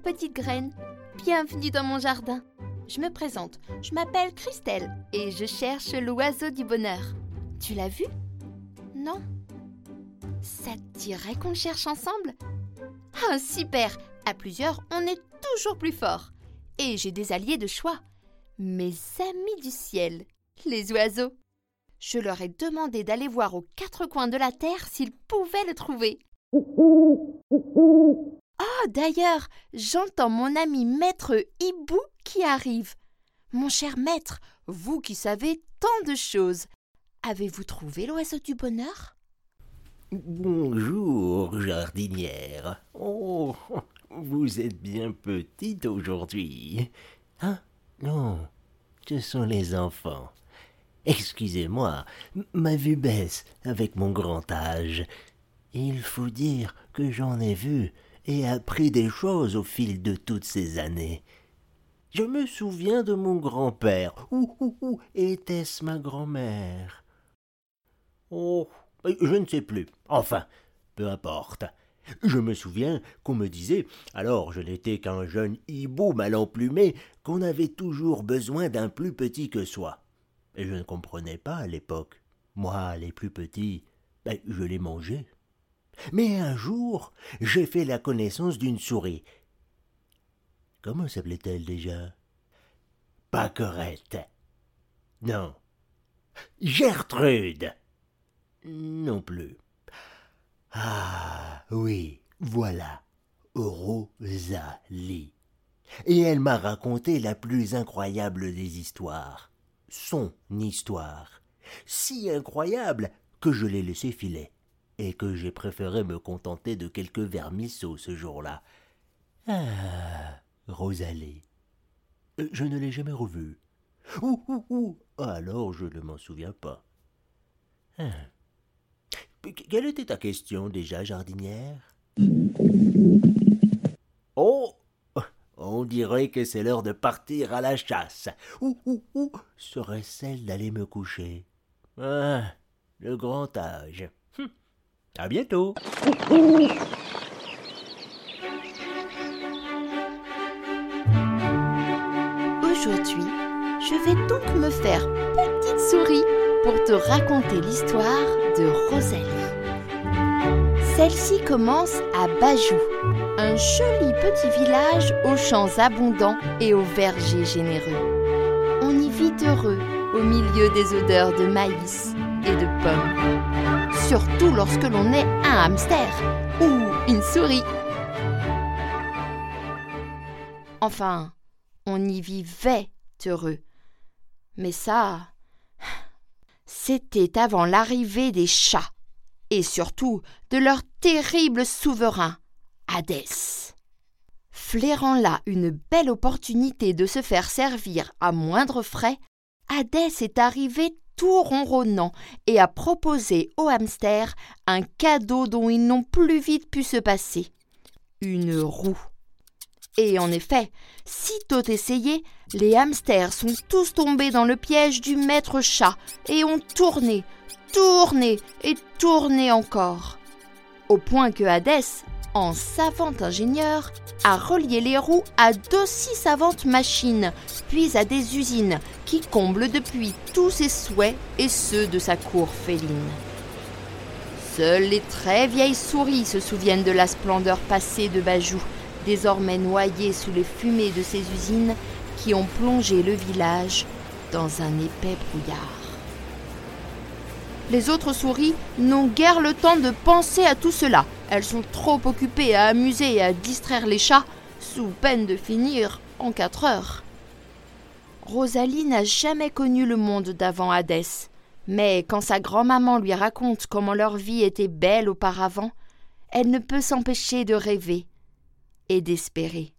petite graine. Bienvenue dans mon jardin. Je me présente, je m'appelle Christelle et je cherche l'oiseau du bonheur. Tu l'as vu? Non? Ça te dirait qu'on le cherche ensemble? Ah, super À plusieurs, on est toujours plus fort. Et j'ai des alliés de choix. Mes amis du ciel, les oiseaux. Je leur ai demandé d'aller voir aux quatre coins de la terre s'ils pouvaient le trouver. Oh, d'ailleurs, j'entends mon ami maître Hibou qui arrive. Mon cher maître, vous qui savez tant de choses, avez-vous trouvé l'oiseau du bonheur? Bonjour, jardinière. Oh, vous êtes bien petite aujourd'hui. Hein? Non, ce sont les enfants. Excusez-moi, ma vue baisse avec mon grand âge. Il faut dire que j'en ai vu et appris des choses au fil de toutes ces années. Je me souviens de mon grand-père. Où, où, était-ce ma grand-mère? Oh, je ne sais plus. Enfin, peu importe. Je me souviens qu'on me disait, alors je n'étais qu'un jeune hibou mal emplumé, qu'on avait toujours besoin d'un plus petit que soi. Et je ne comprenais pas à l'époque. Moi, les plus petits, ben, je les mangeais. Mais un jour, j'ai fait la connaissance d'une souris. Comment s'appelait-elle déjà? Pacorette. Non. Gertrude. Non plus. Ah oui, voilà. Rosalie. Et elle m'a raconté la plus incroyable des histoires. Son histoire. Si incroyable que je l'ai laissé filer et que j'ai préféré me contenter de quelques vermisseaux ce jour-là. Ah, Rosalie. Euh, je ne l'ai jamais revue. Ouh, ouh, ouh. Alors je ne m'en souviens pas. Ah. Quelle était ta question déjà, jardinière? Oh On dirait que c'est l'heure de partir à la chasse. Ouh, ouh, ouh Serait celle d'aller me coucher? Ah, le grand âge. À bientôt. Aujourd'hui, je vais donc me faire petite souris pour te raconter l'histoire de Rosalie. Celle-ci commence à Bajou, un joli petit village aux champs abondants et aux vergers généreux. On y vit heureux au milieu des odeurs de maïs et de pommes surtout lorsque l'on est un hamster ou une souris. Enfin, on y vivait heureux. Mais ça, c'était avant l'arrivée des chats et surtout de leur terrible souverain, Hadès. Flairant là une belle opportunité de se faire servir à moindre frais, Hadès est arrivé tout ronronnant et a proposé aux hamsters un cadeau dont ils n'ont plus vite pu se passer une roue. Et en effet, sitôt essayé, les hamsters sont tous tombés dans le piège du maître chat et ont tourné, tourné et tourné encore. Au point que Hadès, en savant ingénieur, a relié les roues à d'aussi savantes machines, puis à des usines qui comblent depuis tous ses souhaits et ceux de sa cour féline. Seules les très vieilles souris se souviennent de la splendeur passée de Bajou, désormais noyée sous les fumées de ces usines qui ont plongé le village dans un épais brouillard. Les autres souris n'ont guère le temps de penser à tout cela. Elles sont trop occupées à amuser et à distraire les chats, sous peine de finir en quatre heures. Rosalie n'a jamais connu le monde d'avant Hadès, mais quand sa grand-maman lui raconte comment leur vie était belle auparavant, elle ne peut s'empêcher de rêver et d'espérer.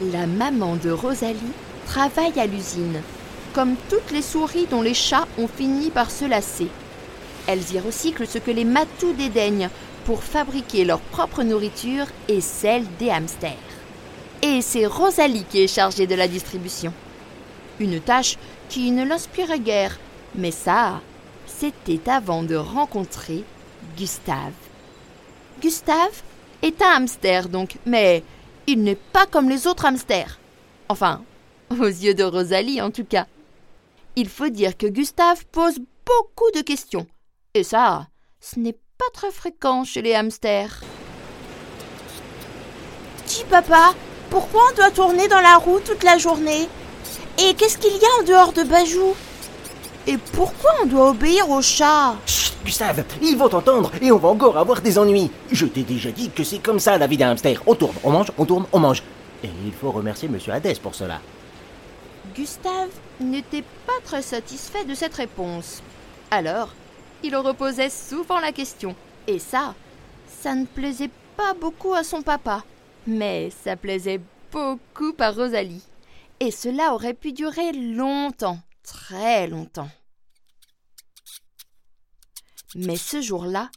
La maman de Rosalie travaillent à l'usine, comme toutes les souris dont les chats ont fini par se lasser. Elles y recyclent ce que les matous dédaignent pour fabriquer leur propre nourriture et celle des hamsters. Et c'est Rosalie qui est chargée de la distribution. Une tâche qui ne l'inspirait guère, mais ça, c'était avant de rencontrer Gustave. Gustave est un hamster donc, mais il n'est pas comme les autres hamsters. Enfin, aux yeux de Rosalie en tout cas. Il faut dire que Gustave pose beaucoup de questions. Et ça, ce n'est pas très fréquent chez les hamsters. Dis papa, pourquoi on doit tourner dans la roue toute la journée? Et qu'est-ce qu'il y a en dehors de Bajou? Et pourquoi on doit obéir au chat? Chut, Gustave, ils vont t'entendre et on va encore avoir des ennuis. Je t'ai déjà dit que c'est comme ça la vie d'un hamster. On tourne, on mange, on tourne, on mange. Et il faut remercier Monsieur Hadès pour cela. Gustave n'était pas très satisfait de cette réponse. Alors, il reposait souvent la question. Et ça, ça ne plaisait pas beaucoup à son papa. Mais ça plaisait beaucoup à Rosalie. Et cela aurait pu durer longtemps, très longtemps. Mais ce jour-là,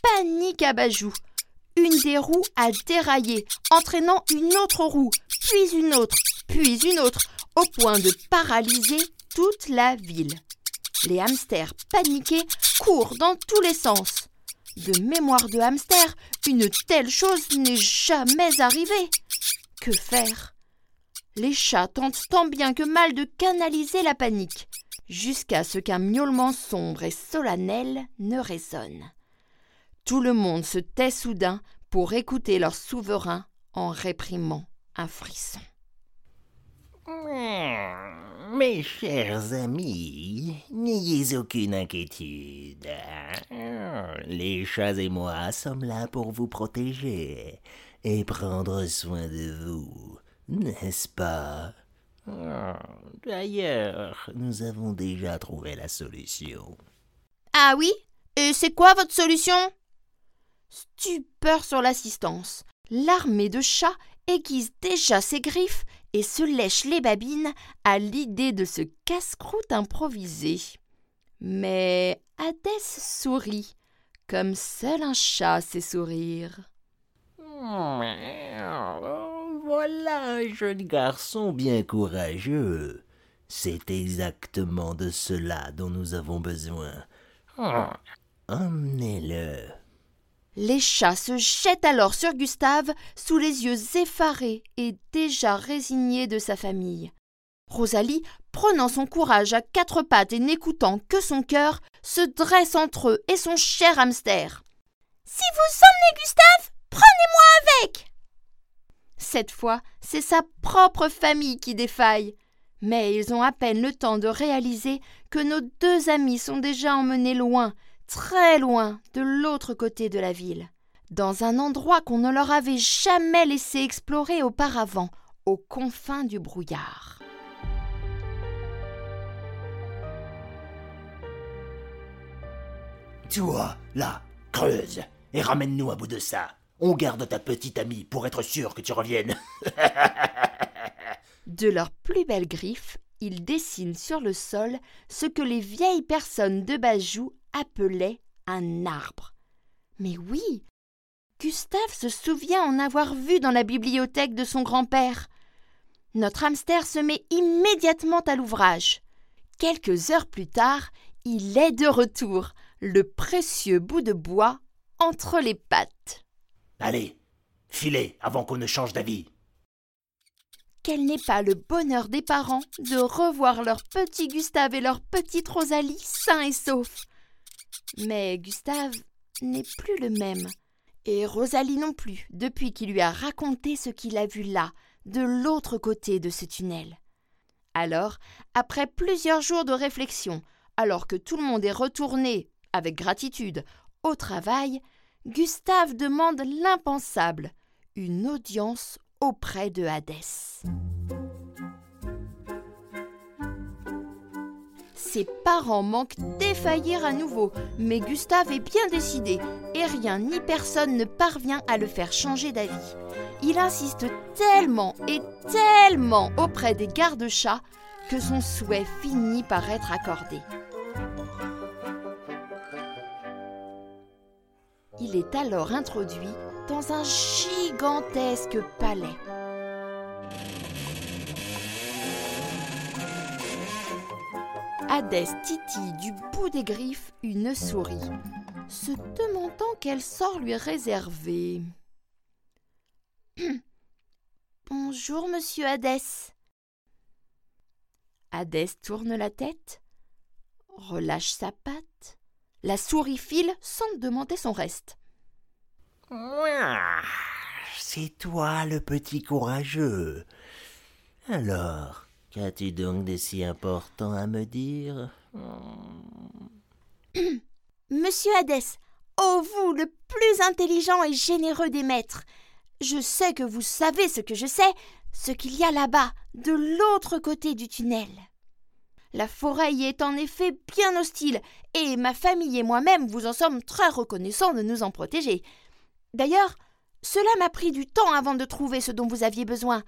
panique à Bajou. Une des roues a déraillé, entraînant une autre roue, puis une autre, puis une autre, au point de paralyser toute la ville. Les hamsters paniqués courent dans tous les sens. De mémoire de hamster, une telle chose n'est jamais arrivée. Que faire? Les chats tentent tant bien que mal de canaliser la panique, jusqu'à ce qu'un miaulement sombre et solennel ne résonne. Tout le monde se tait soudain pour écouter leur souverain en réprimant un frisson. Mes chers amis, n'ayez aucune inquiétude. Les chats et moi sommes là pour vous protéger et prendre soin de vous, n'est-ce pas? D'ailleurs, nous avons déjà trouvé la solution. Ah oui? Et c'est quoi votre solution? Stupeur sur l'assistance. L'armée de chats aiguise déjà ses griffes et se lèche les babines à l'idée de ce casse-croûte improvisé. Mais Hadès sourit, comme seul un chat sait sourire. Voilà un jeune garçon bien courageux. C'est exactement de cela dont nous avons besoin. Emmenez-le. Les chats se jettent alors sur Gustave sous les yeux effarés et déjà résignés de sa famille. Rosalie, prenant son courage à quatre pattes et n'écoutant que son cœur, se dresse entre eux et son cher hamster. Si vous emmenez Gustave, prenez-moi avec Cette fois, c'est sa propre famille qui défaille. Mais ils ont à peine le temps de réaliser que nos deux amis sont déjà emmenés loin, très loin, de l'autre côté de la ville, dans un endroit qu'on ne leur avait jamais laissé explorer auparavant, aux confins du brouillard. Toi, là, creuse et ramène-nous à bout de ça. On garde ta petite amie pour être sûr que tu reviennes. de leurs plus belles griffes, ils dessinent sur le sol ce que les vieilles personnes de Bajou appelait un arbre. Mais oui, Gustave se souvient en avoir vu dans la bibliothèque de son grand-père. Notre hamster se met immédiatement à l'ouvrage. Quelques heures plus tard, il est de retour, le précieux bout de bois entre les pattes. Allez, filez avant qu'on ne change d'avis. Quel n'est pas le bonheur des parents de revoir leur petit Gustave et leur petite Rosalie sains et saufs. Mais Gustave n'est plus le même. Et Rosalie non plus, depuis qu'il lui a raconté ce qu'il a vu là, de l'autre côté de ce tunnel. Alors, après plusieurs jours de réflexion, alors que tout le monde est retourné, avec gratitude, au travail, Gustave demande l'impensable, une audience auprès de Hadès. Ses parents manquent défaillir à nouveau, mais Gustave est bien décidé et rien ni personne ne parvient à le faire changer d'avis. Il insiste tellement et tellement auprès des gardes-chats que son souhait finit par être accordé. Il est alors introduit dans un gigantesque palais. Hadès titille du bout des griffes une souris. se demandant quel sort lui réserver. Bonjour, monsieur Hadès. Hadès tourne la tête, relâche sa patte, la souris file sans demander son reste. C'est toi le petit courageux. Alors, qu'as-tu donc de si important à me dire? Monsieur Hadès, oh vous, le plus intelligent et généreux des maîtres, je sais que vous savez ce que je sais, ce qu'il y a là-bas, de l'autre côté du tunnel. La forêt y est en effet bien hostile, et ma famille et moi-même vous en sommes très reconnaissants de nous en protéger. D'ailleurs, cela m'a pris du temps avant de trouver ce dont vous aviez besoin.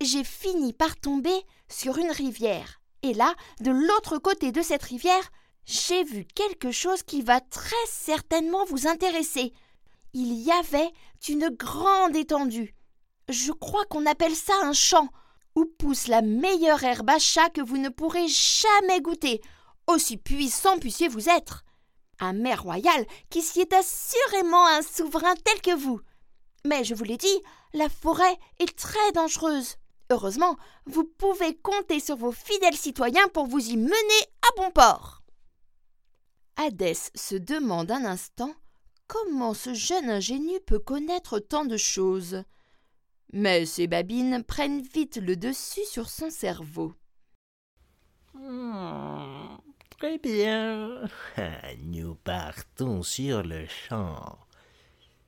J'ai fini par tomber sur une rivière, et là, de l'autre côté de cette rivière, j'ai vu quelque chose qui va très certainement vous intéresser. Il y avait une grande étendue. Je crois qu'on appelle ça un champ, où pousse la meilleure herbe à chat que vous ne pourrez jamais goûter, aussi puissant puissiez-vous être. Un maire royal qui s'y est assurément un souverain tel que vous. Mais je vous l'ai dit, la forêt est très dangereuse. Heureusement, vous pouvez compter sur vos fidèles citoyens pour vous y mener à bon port. Hadès se demande un instant comment ce jeune ingénu peut connaître tant de choses. Mais ses babines prennent vite le dessus sur son cerveau. Hmm, très bien. Nous partons sur le champ.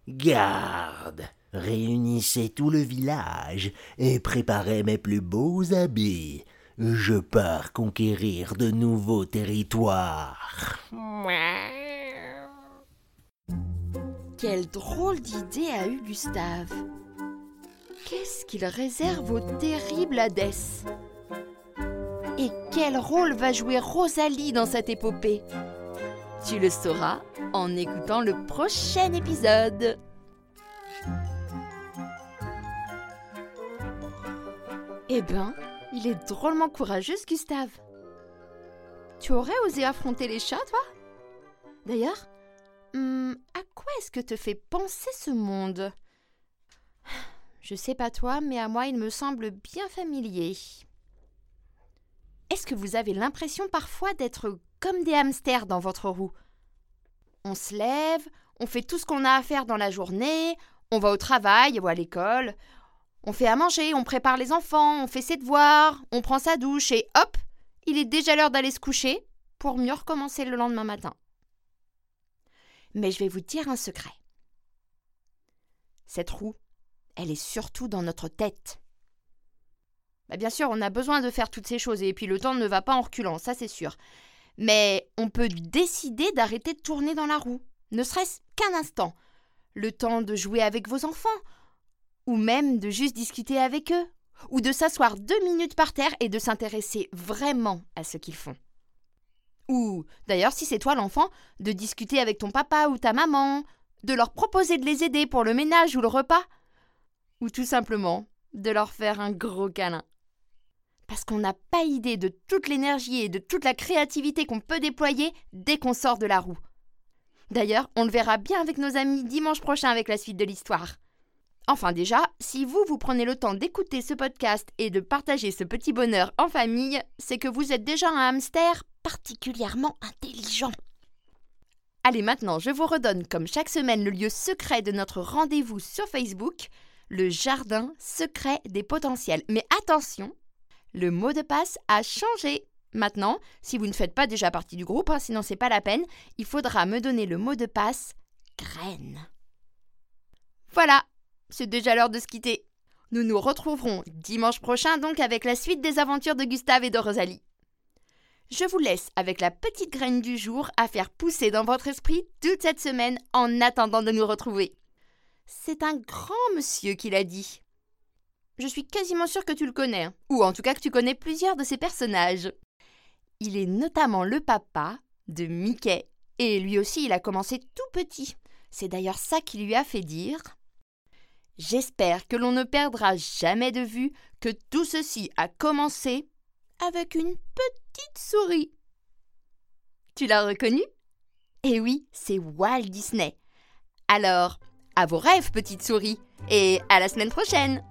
Garde, réunissez tout le village et préparez mes plus beaux habits. Je pars conquérir de nouveaux territoires. Quelle drôle d'idée a eu Gustave. Qu'est-ce qu'il réserve au terrible Hadès? Et quel rôle va jouer Rosalie dans cette épopée? Tu le sauras en écoutant le prochain épisode. Eh ben, il est drôlement courageux, Gustave. Tu aurais osé affronter les chats, toi? D'ailleurs, hum, à quoi est-ce que te fait penser ce monde? Je sais pas toi, mais à moi il me semble bien familier. Est-ce que vous avez l'impression parfois d'être comme des hamsters dans votre roue? On se lève, on fait tout ce qu'on a à faire dans la journée, on va au travail ou à l'école, on fait à manger, on prépare les enfants, on fait ses devoirs, on prend sa douche et hop, il est déjà l'heure d'aller se coucher pour mieux recommencer le lendemain matin. Mais je vais vous dire un secret. Cette roue, elle est surtout dans notre tête. Bah, bien sûr, on a besoin de faire toutes ces choses et puis le temps ne va pas en reculant, ça c'est sûr. Mais on peut décider d'arrêter de tourner dans la roue, ne serait-ce qu'un instant. Le temps de jouer avec vos enfants, ou même de juste discuter avec eux, ou de s'asseoir deux minutes par terre et de s'intéresser vraiment à ce qu'ils font. Ou, d'ailleurs, si c'est toi l'enfant, de discuter avec ton papa ou ta maman, de leur proposer de les aider pour le ménage ou le repas, ou tout simplement de leur faire un gros câlin. Parce qu'on n'a pas idée de toute l'énergie et de toute la créativité qu'on peut déployer dès qu'on sort de la roue. D'ailleurs, on le verra bien avec nos amis dimanche prochain avec la suite de l'histoire. Enfin déjà, si vous, vous prenez le temps d'écouter ce podcast et de partager ce petit bonheur en famille, c'est que vous êtes déjà un hamster particulièrement intelligent. Allez, maintenant, je vous redonne comme chaque semaine le lieu secret de notre rendez-vous sur Facebook, le jardin secret des potentiels. Mais attention, le mot de passe a changé. Maintenant, si vous ne faites pas déjà partie du groupe, hein, sinon c'est pas la peine, il faudra me donner le mot de passe graine. Voilà, c'est déjà l'heure de se quitter. Nous nous retrouverons dimanche prochain donc avec la suite des aventures de Gustave et de Rosalie. Je vous laisse avec la petite graine du jour à faire pousser dans votre esprit toute cette semaine en attendant de nous retrouver. C'est un grand monsieur qui l'a dit. Je suis quasiment sûre que tu le connais, hein. ou en tout cas que tu connais plusieurs de ses personnages. Il est notamment le papa de Mickey, et lui aussi il a commencé tout petit. C'est d'ailleurs ça qui lui a fait dire J'espère que l'on ne perdra jamais de vue que tout ceci a commencé avec une petite souris. Tu l'as reconnu Eh oui, c'est Walt Disney. Alors, à vos rêves, petite souris, et à la semaine prochaine